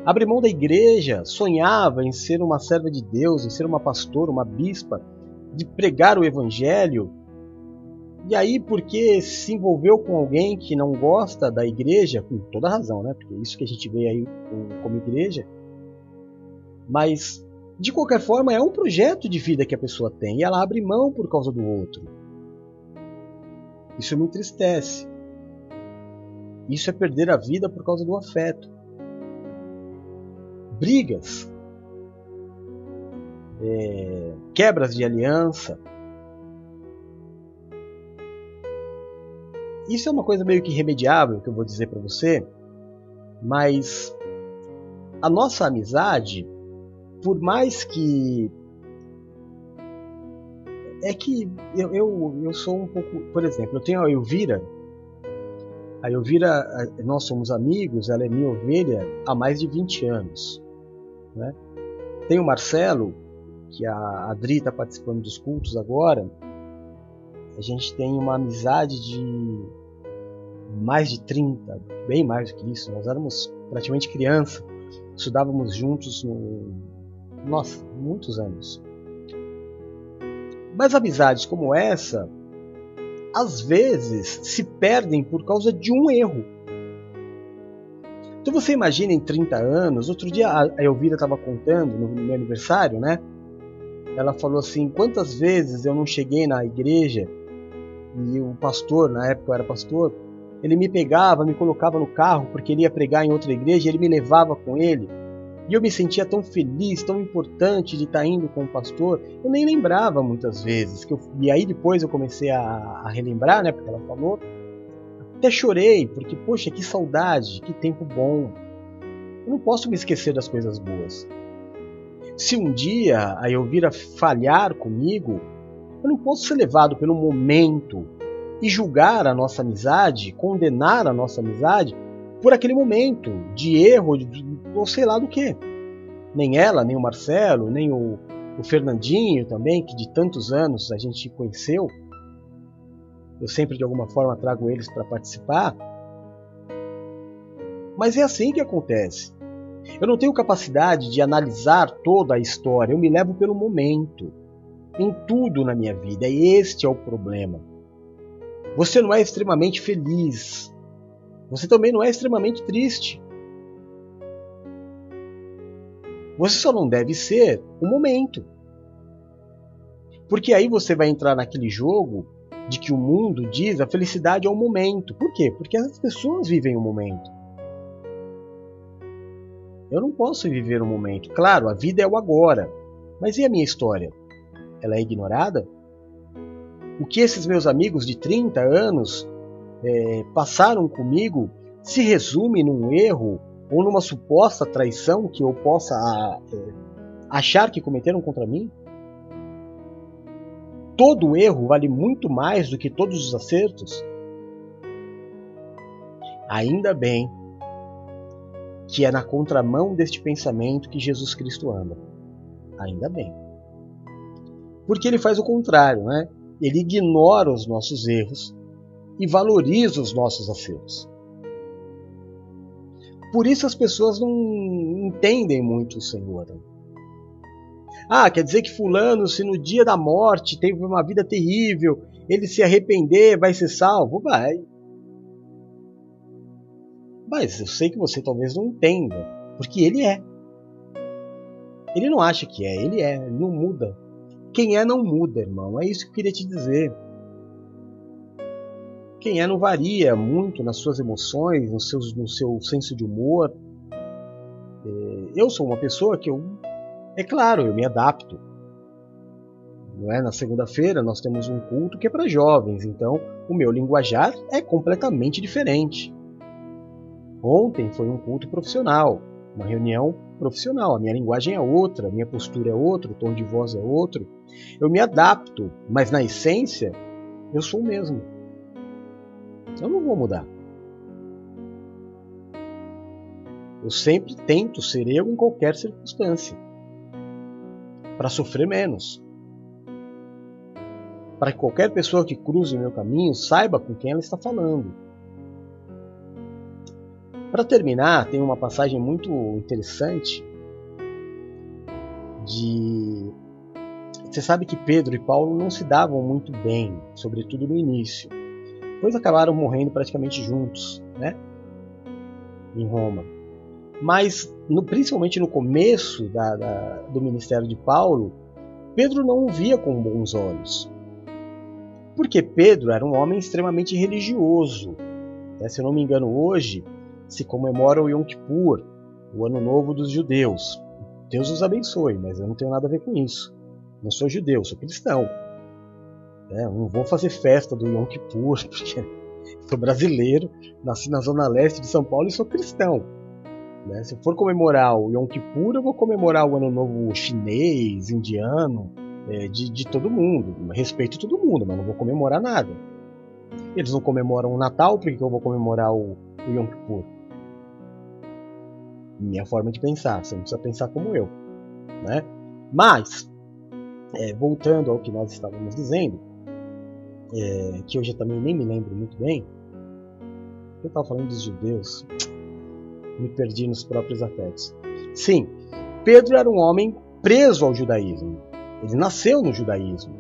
Speaker 1: abrir mão da igreja, sonhava em ser uma serva de Deus, em ser uma pastora, uma bispa, de pregar o evangelho, e aí, porque se envolveu com alguém que não gosta da igreja, com toda razão, né? Porque é isso que a gente vê aí como igreja. Mas, de qualquer forma, é um projeto de vida que a pessoa tem e ela abre mão por causa do outro. Isso me entristece. Isso é perder a vida por causa do afeto. Brigas, é, quebras de aliança, Isso é uma coisa meio que irremediável que eu vou dizer para você, mas a nossa amizade, por mais que é que eu, eu, eu sou um pouco, por exemplo, eu tenho a Elvira. A Elvira, nós somos amigos, ela é minha ovelha há mais de 20 anos. Né? Tem o Marcelo, que a Adri está participando dos cultos agora. A gente tem uma amizade de mais de 30, bem mais do que isso. Nós éramos praticamente criança, estudávamos juntos no. Nossa, muitos anos. Mas amizades como essa, às vezes, se perdem por causa de um erro. Então você imagina em 30 anos, outro dia a Elvira estava contando no meu aniversário, né? Ela falou assim: quantas vezes eu não cheguei na igreja e o pastor, na época eu era pastor, ele me pegava, me colocava no carro porque ele ia pregar em outra igreja, ele me levava com ele. E eu me sentia tão feliz, tão importante de estar indo com o pastor. Eu nem lembrava muitas vezes. Que eu, e aí depois eu comecei a, a relembrar, né? Porque ela falou. Até chorei, porque, poxa, que saudade, que tempo bom. Eu não posso me esquecer das coisas boas. Se um dia a Elvira falhar comigo, eu não posso ser levado pelo momento e julgar a nossa amizade, condenar a nossa amizade por aquele momento de erro, de, ou sei lá do que. Nem ela, nem o Marcelo, nem o, o Fernandinho também, que de tantos anos a gente conheceu. Eu sempre de alguma forma trago eles para participar. Mas é assim que acontece. Eu não tenho capacidade de analisar toda a história, eu me levo pelo momento. Em tudo na minha vida, e este é o problema. Você não é extremamente feliz. Você também não é extremamente triste. Você só não deve ser o momento. Porque aí você vai entrar naquele jogo de que o mundo diz a felicidade é o momento. Por quê? Porque as pessoas vivem o momento. Eu não posso viver o momento. Claro, a vida é o agora. Mas e a minha história? Ela é ignorada? o que esses meus amigos de 30 anos é, passaram comigo se resume num erro ou numa suposta traição que eu possa é, achar que cometeram contra mim? Todo erro vale muito mais do que todos os acertos? Ainda bem que é na contramão deste pensamento que Jesus Cristo anda. Ainda bem. Porque ele faz o contrário, né? ele ignora os nossos erros e valoriza os nossos acertos. Por isso as pessoas não entendem muito o Senhor. Ah, quer dizer que fulano, se no dia da morte teve uma vida terrível, ele se arrepender, vai ser salvo? Vai. Mas eu sei que você talvez não entenda, porque ele é. Ele não acha que é, ele é, ele não muda. Quem é não muda, irmão. É isso que eu queria te dizer. Quem é não varia muito nas suas emoções, no seu, no seu senso de humor. É, eu sou uma pessoa que eu, é claro, eu me adapto. Não é? Na segunda-feira nós temos um culto que é para jovens, então o meu linguajar é completamente diferente. Ontem foi um culto profissional, uma reunião profissional. A minha linguagem é outra, a minha postura é outra, o tom de voz é outro. Eu me adapto, mas na essência eu sou o mesmo. Eu não vou mudar. Eu sempre tento ser eu em qualquer circunstância. Para sofrer menos. Para que qualquer pessoa que cruze o meu caminho saiba com quem ela está falando. Para terminar, tem uma passagem muito interessante de você sabe que Pedro e Paulo não se davam muito bem, sobretudo no início. Depois acabaram morrendo praticamente juntos, né? Em Roma. Mas, no, principalmente no começo da, da, do ministério de Paulo, Pedro não o via com bons olhos. Porque Pedro era um homem extremamente religioso. Né? Se eu não me engano, hoje se comemora o Yom Kippur, o Ano Novo dos Judeus. Deus os abençoe, mas eu não tenho nada a ver com isso. Não sou judeu, sou cristão. É, não vou fazer festa do Yom Kippur, porque sou brasileiro, nasci na zona leste de São Paulo e sou cristão. Né? Se eu for comemorar o Yom Kippur, eu vou comemorar o Ano Novo chinês, indiano, é, de, de todo mundo. Respeito todo mundo, mas não vou comemorar nada. Eles não comemoram o Natal, por que eu vou comemorar o, o Yom Kippur? Minha forma de pensar, você não precisa pensar como eu. Né? Mas, é, voltando ao que nós estávamos dizendo, é, que hoje eu também nem me lembro muito bem, eu estava falando dos judeus, me perdi nos próprios afetos. Sim, Pedro era um homem preso ao judaísmo. Ele nasceu no judaísmo.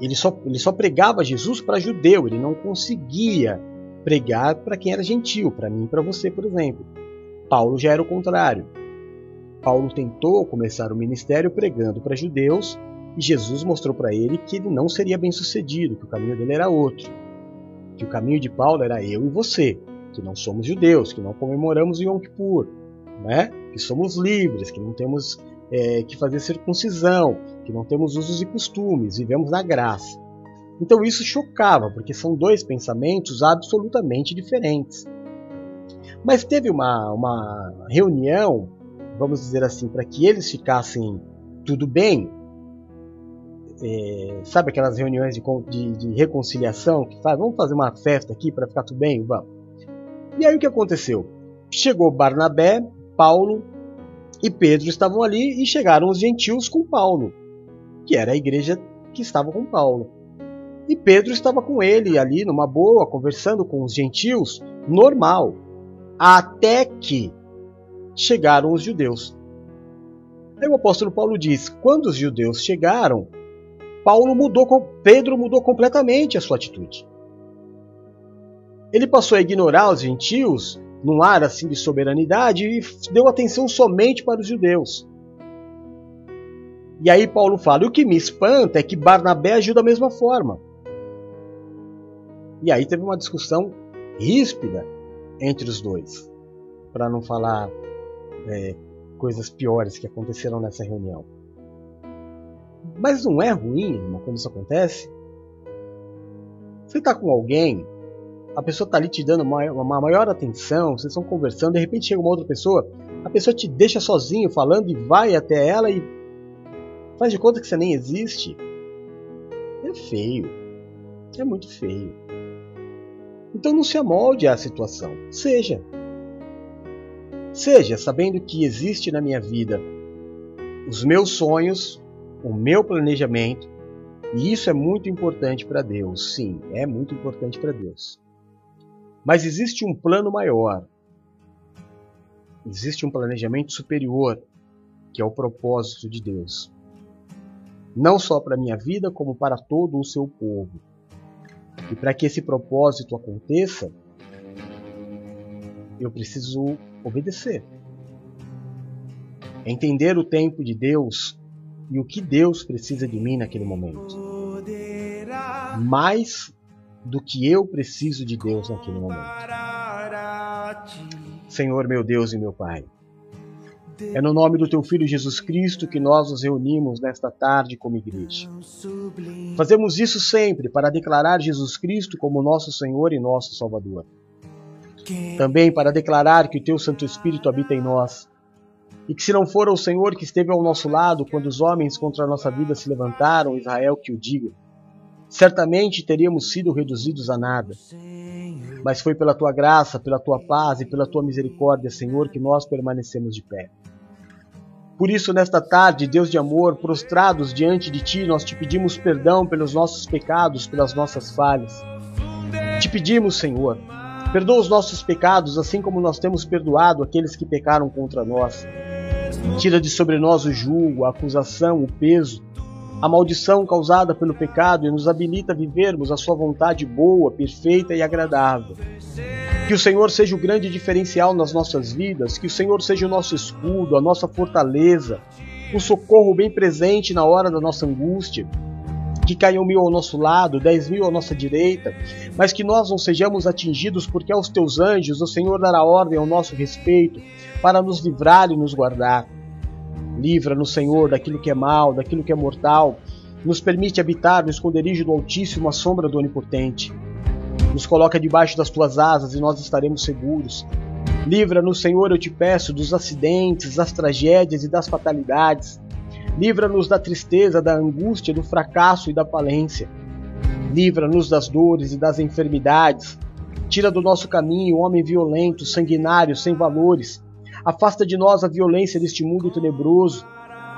Speaker 1: Ele só, ele só pregava Jesus para judeu, ele não conseguia pregar para quem era gentil, para mim e para você, por exemplo. Paulo já era o contrário. Paulo tentou começar o ministério pregando para judeus e Jesus mostrou para ele que ele não seria bem sucedido, que o caminho dele era outro. Que o caminho de Paulo era eu e você, que não somos judeus, que não comemoramos Yom Kippur, né? que somos livres, que não temos é, que fazer circuncisão, que não temos usos e costumes, vivemos na graça. Então isso chocava, porque são dois pensamentos absolutamente diferentes. Mas teve uma, uma reunião, vamos dizer assim, para que eles ficassem tudo bem, é, sabe aquelas reuniões de, de, de, reconciliação que faz, vamos fazer uma festa aqui para ficar tudo bem? Vamos. E aí o que aconteceu? Chegou Barnabé, Paulo e Pedro estavam ali e chegaram os gentios com Paulo, que era a igreja que estava com Paulo. E Pedro estava com ele ali numa boa, conversando com os gentios, normal, até que chegaram os judeus. Aí o apóstolo Paulo diz: quando os judeus chegaram, Paulo mudou, Pedro mudou completamente a sua atitude. Ele passou a ignorar os gentios num ar assim de soberanidade e deu atenção somente para os judeus. E aí Paulo fala: o que me espanta é que Barnabé agiu da mesma forma. E aí teve uma discussão ríspida entre os dois, para não falar é, coisas piores que aconteceram nessa reunião. Mas não é ruim, irmão, quando isso acontece? Você está com alguém, a pessoa está ali te dando uma, uma maior atenção, vocês estão conversando, de repente chega uma outra pessoa, a pessoa te deixa sozinho falando e vai até ela e faz de conta que você nem existe. É feio. É muito feio. Então não se amolde à situação. Seja. Seja sabendo que existe na minha vida os meus sonhos, o meu planejamento, e isso é muito importante para Deus. Sim, é muito importante para Deus. Mas existe um plano maior. Existe um planejamento superior, que é o propósito de Deus. não só para a minha vida, como para todo o seu povo. E para que esse propósito aconteça, eu preciso obedecer. Entender o tempo de Deus e o que Deus precisa de mim naquele momento. Mais do que eu preciso de Deus naquele momento. Senhor meu Deus e meu Pai, é no nome do Teu Filho Jesus Cristo que nós nos reunimos nesta tarde como igreja. Fazemos isso sempre para declarar Jesus Cristo como nosso Senhor e nosso Salvador. Também para declarar que o Teu Santo Espírito habita em nós e que se não for o Senhor que esteve ao nosso lado quando os homens contra a nossa vida se levantaram, Israel que o diga, certamente teríamos sido reduzidos a nada. Mas foi pela tua graça, pela tua paz e pela tua misericórdia, Senhor, que nós permanecemos de pé. Por isso, nesta tarde, Deus de amor, prostrados diante de ti, nós te pedimos perdão pelos nossos pecados, pelas nossas falhas. Te pedimos, Senhor, perdoa os nossos pecados, assim como nós temos perdoado aqueles que pecaram contra nós. Tira de sobre nós o julgo, a acusação, o peso, a maldição causada pelo pecado e nos habilita a vivermos a sua vontade boa, perfeita e agradável. Que o Senhor seja o grande diferencial nas nossas vidas, que o Senhor seja o nosso escudo, a nossa fortaleza, o socorro bem presente na hora da nossa angústia. Que caiam mil ao nosso lado, dez mil à nossa direita, mas que nós não sejamos atingidos, porque aos teus anjos o Senhor dará ordem ao nosso respeito para nos livrar e nos guardar. Livra-nos, Senhor, daquilo que é mal, daquilo que é mortal. Nos permite habitar no esconderijo do Altíssimo, a sombra do Onipotente. Nos coloca debaixo das tuas asas e nós estaremos seguros. Livra-nos, Senhor, eu te peço, dos acidentes, das tragédias e das fatalidades. Livra-nos da tristeza, da angústia, do fracasso e da falência. Livra-nos das dores e das enfermidades. Tira do nosso caminho o homem violento, sanguinário, sem valores, Afasta de nós a violência deste mundo tenebroso.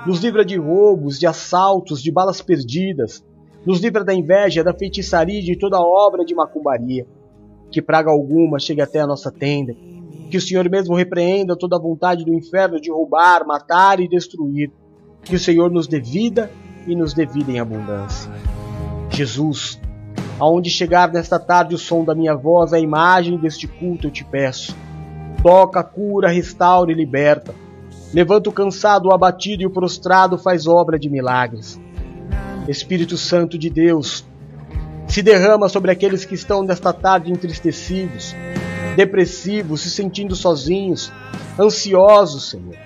Speaker 1: Nos livra de roubos, de assaltos, de balas perdidas. Nos livra da inveja, da feitiçaria e de toda obra de macumbaria. Que praga alguma chegue até a nossa tenda. Que o Senhor mesmo repreenda toda a vontade do inferno de roubar, matar e destruir. Que o Senhor nos dê vida e nos dê vida em abundância. Jesus, aonde chegar nesta tarde o som da minha voz, a imagem deste culto, eu te peço toca, cura, restaura e liberta. Levanta o cansado, o abatido e o prostrado, faz obra de milagres. Espírito Santo de Deus, se derrama sobre aqueles que estão nesta tarde entristecidos, depressivos, se sentindo sozinhos, ansiosos, Senhor,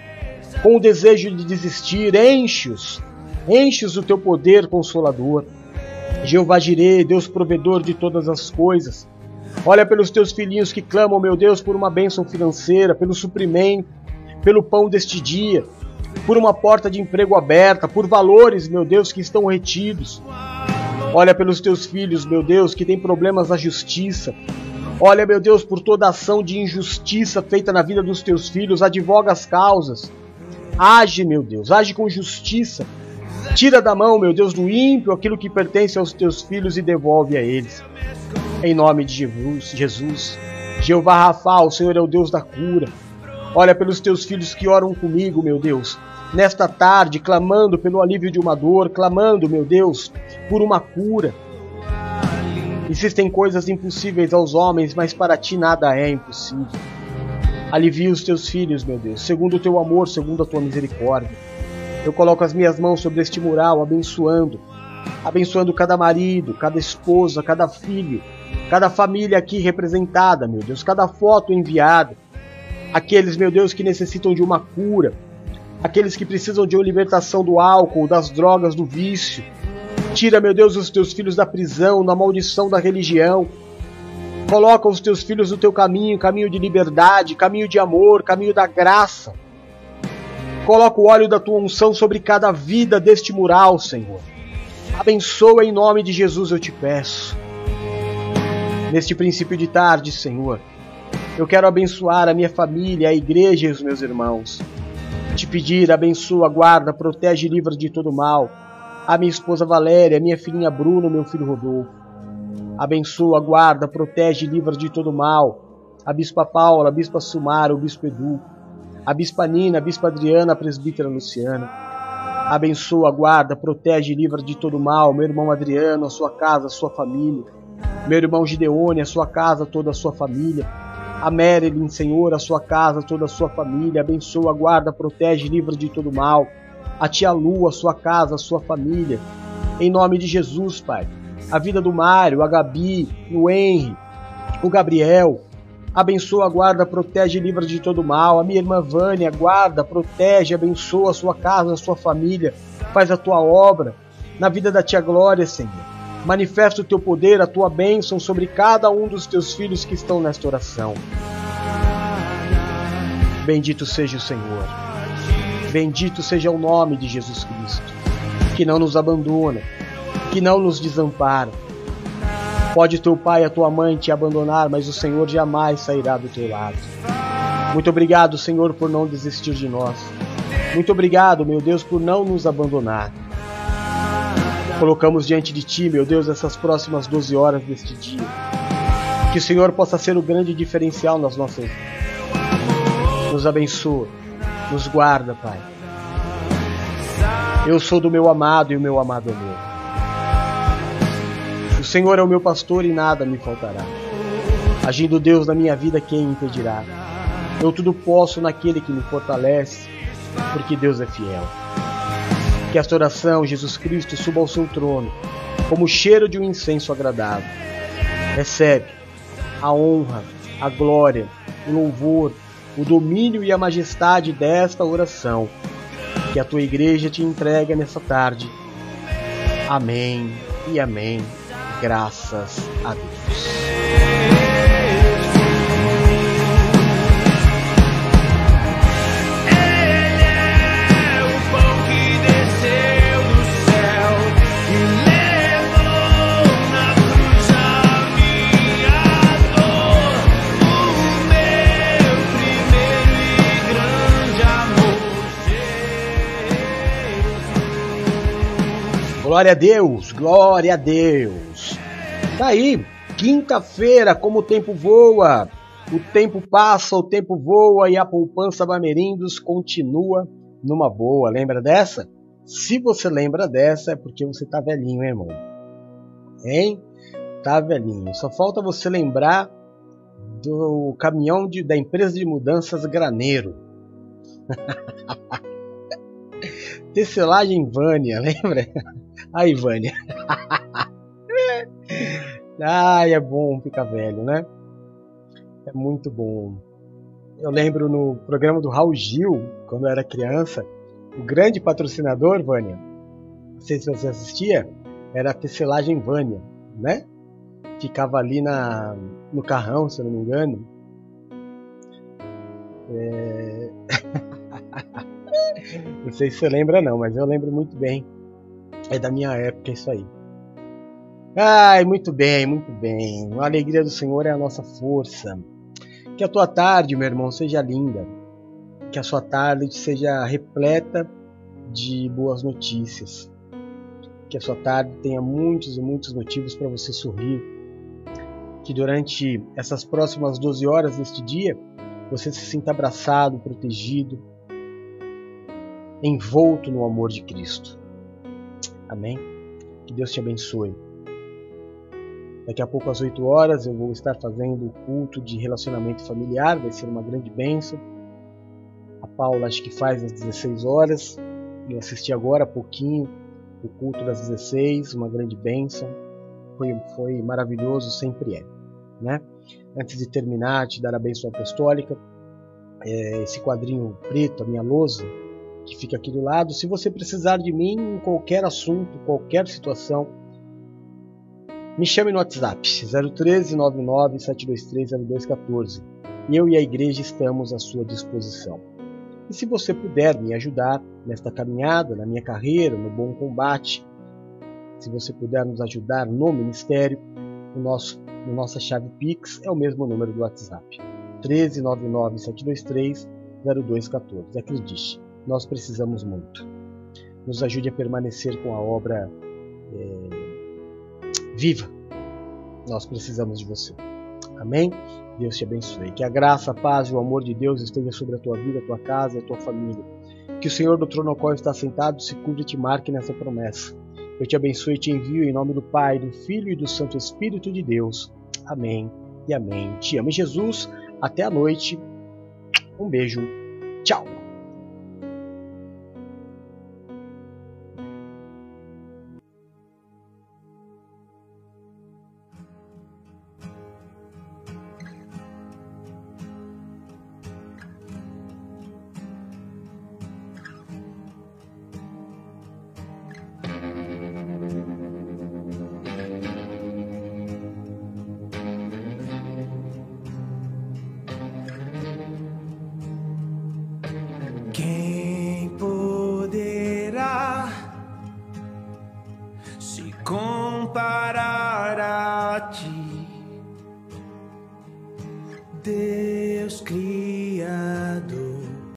Speaker 1: com o desejo de desistir, enche-os, enche-os do teu poder consolador. Jeová Jireh, Deus provedor de todas as coisas, Olha pelos teus filhinhos que clamam, meu Deus, por uma bênção financeira, pelo suprimento, pelo pão deste dia, por uma porta de emprego aberta, por valores, meu Deus, que estão retidos. Olha pelos teus filhos, meu Deus, que têm problemas na justiça. Olha, meu Deus, por toda ação de injustiça feita na vida dos teus filhos, advoga as causas. Age, meu Deus, age com justiça. Tira da mão, meu Deus, do ímpio aquilo que pertence aos teus filhos e devolve a eles. Em nome de Jesus, Jesus. Jeová Rafa, o Senhor é o Deus da cura. Olha pelos teus filhos que oram comigo, meu Deus. Nesta tarde, clamando pelo alívio de uma dor, clamando, meu Deus, por uma cura. Existem coisas impossíveis aos homens, mas para ti nada é impossível. Alivia os teus filhos, meu Deus, segundo o teu amor, segundo a tua misericórdia. Eu coloco as minhas mãos sobre este mural, abençoando, abençoando cada marido, cada esposa, cada filho, cada família aqui representada, meu Deus, cada foto enviada, aqueles, meu Deus, que necessitam de uma cura, aqueles que precisam de uma libertação do álcool, das drogas, do vício. Tira, meu Deus, os teus filhos da prisão, da maldição da religião. Coloca os teus filhos no teu caminho, caminho de liberdade, caminho de amor, caminho da graça. Coloca o óleo da tua unção sobre cada vida deste mural, Senhor. Abençoa em nome de Jesus, eu te peço neste princípio de tarde, Senhor. Eu quero abençoar a minha família, a igreja e os meus irmãos. Te pedir, abençoa, guarda, protege e livra de todo mal. A minha esposa Valéria, a minha filhinha Bruno, meu filho Rodolfo. Abençoa, guarda, protege e livra de todo mal. A bispa Paula, a bispa Sumara, o bispo Edu. A bispa Nina, a bispa Adriana, a presbítera Luciana. Abençoa, guarda, protege e livra de todo mal. Meu irmão Adriano, a sua casa, a sua família. Meu irmão Gideone, a sua casa, toda a sua família. A Marilyn, Senhor, a sua casa, toda a sua família. Abençoa, guarda, protege livra de todo mal. A tia Lu, a sua casa, a sua família. Em nome de Jesus, Pai. A vida do Mário, a Gabi, o Henry, o Gabriel, Abençoa, guarda, protege livra de todo mal. A minha irmã Vânia, guarda, protege, abençoa a sua casa, a sua família. Faz a tua obra na vida da tia Glória, Senhor. Manifesta o teu poder, a tua bênção sobre cada um dos teus filhos que estão nesta oração. Bendito seja o Senhor. Bendito seja o nome de Jesus Cristo, que não nos abandona, que não nos desampara Pode teu pai e a tua mãe te abandonar, mas o Senhor jamais sairá do teu lado. Muito obrigado, Senhor, por não desistir de nós. Muito obrigado, meu Deus, por não nos abandonar. Colocamos diante de ti, meu Deus, essas próximas 12 horas deste dia. Que o Senhor possa ser o grande diferencial nas nossas vidas. Nos abençoa, nos guarda, Pai. Eu sou do meu amado e o meu amado é meu. Senhor é o meu pastor e nada me faltará. Agindo Deus na minha vida, quem impedirá? Eu tudo posso naquele que me fortalece, porque Deus é fiel. Que esta oração, Jesus Cristo, suba ao seu trono, como o cheiro de um incenso agradável. Recebe a honra, a glória, o louvor, o domínio e a majestade desta oração que a tua igreja te entrega nessa tarde. Amém e amém graças a Deus. Glória a Deus, glória a Deus. Tá aí, quinta-feira, como o tempo voa. O tempo passa, o tempo voa e a poupança Bamerindos continua numa boa. Lembra dessa? Se você lembra dessa, é porque você tá velhinho, hein, irmão. Hein? Tá velhinho. Só falta você lembrar do caminhão de, da empresa de mudanças Graneiro. Tecelagem Vânia, lembra? Aí, Vânia. Ai, é bom ficar velho, né? É muito bom. Eu lembro no programa do Raul Gil, quando eu era criança, o grande patrocinador, Vânia, não sei se você assistia, era a tecelagem Vânia, né? Ficava ali na, no carrão, se eu não me engano. É... não sei se você lembra não, mas eu lembro muito bem. É da minha época isso aí. Ai, muito bem, muito bem. A alegria do Senhor é a nossa força. Que a tua tarde, meu irmão, seja linda. Que a sua tarde seja repleta de boas notícias. Que a sua tarde tenha muitos e muitos motivos para você sorrir. Que durante essas próximas 12 horas deste dia você se sinta abraçado, protegido, envolto no amor de Cristo. Amém? Que Deus te abençoe. Daqui a pouco, às 8 horas, eu vou estar fazendo o culto de relacionamento familiar, vai ser uma grande bênção. A Paula acho que faz às 16 horas. Eu assisti agora há pouquinho o culto das 16, uma grande bênção. Foi, foi maravilhoso, sempre é. Né? Antes de terminar, te dar a bênção apostólica, é, esse quadrinho preto, a minha lousa, que fica aqui do lado. Se você precisar de mim em qualquer assunto, qualquer situação, me chame no WhatsApp 013 99 723 0214. Eu e a igreja estamos à sua disposição. E se você puder me ajudar nesta caminhada, na minha carreira, no bom combate, se você puder nos ajudar no ministério, o nosso, a nossa chave Pix é o mesmo número do WhatsApp. 1399 723 0214. Acredite, nós precisamos muito. Nos ajude a permanecer com a obra é, viva. Nós precisamos de você. Amém? Deus te abençoe. Que a graça, a paz e o amor de Deus esteja sobre a tua vida, a tua casa e a tua família. Que o Senhor do trono ao qual está sentado se cuide e te marque nessa promessa. Eu te abençoe e te envio em nome do Pai, do Filho e do Santo Espírito de Deus. Amém e amém. Te amo, Jesus. Até a noite. Um beijo. Tchau.